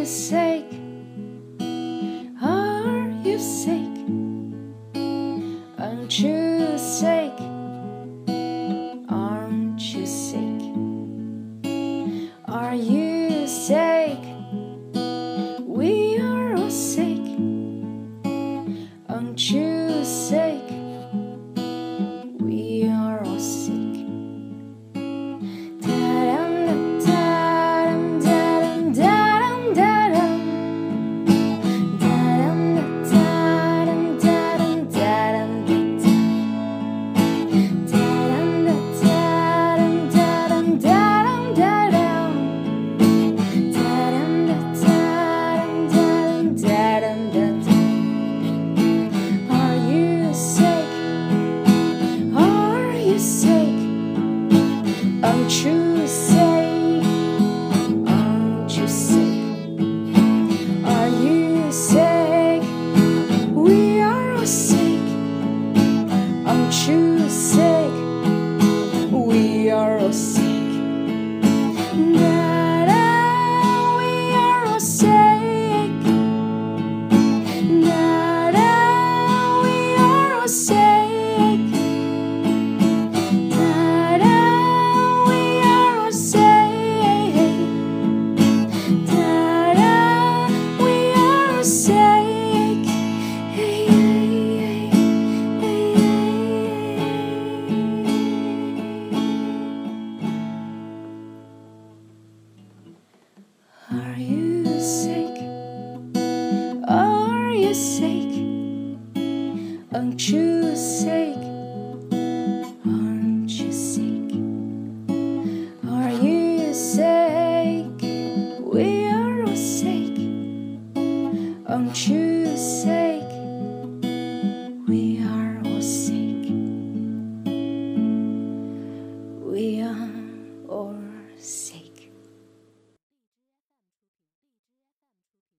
is sick? Are you sick? Aren't you sick? Aren't you sick? Are you sick? say Are you sick? Are you sick? Aren't you sick?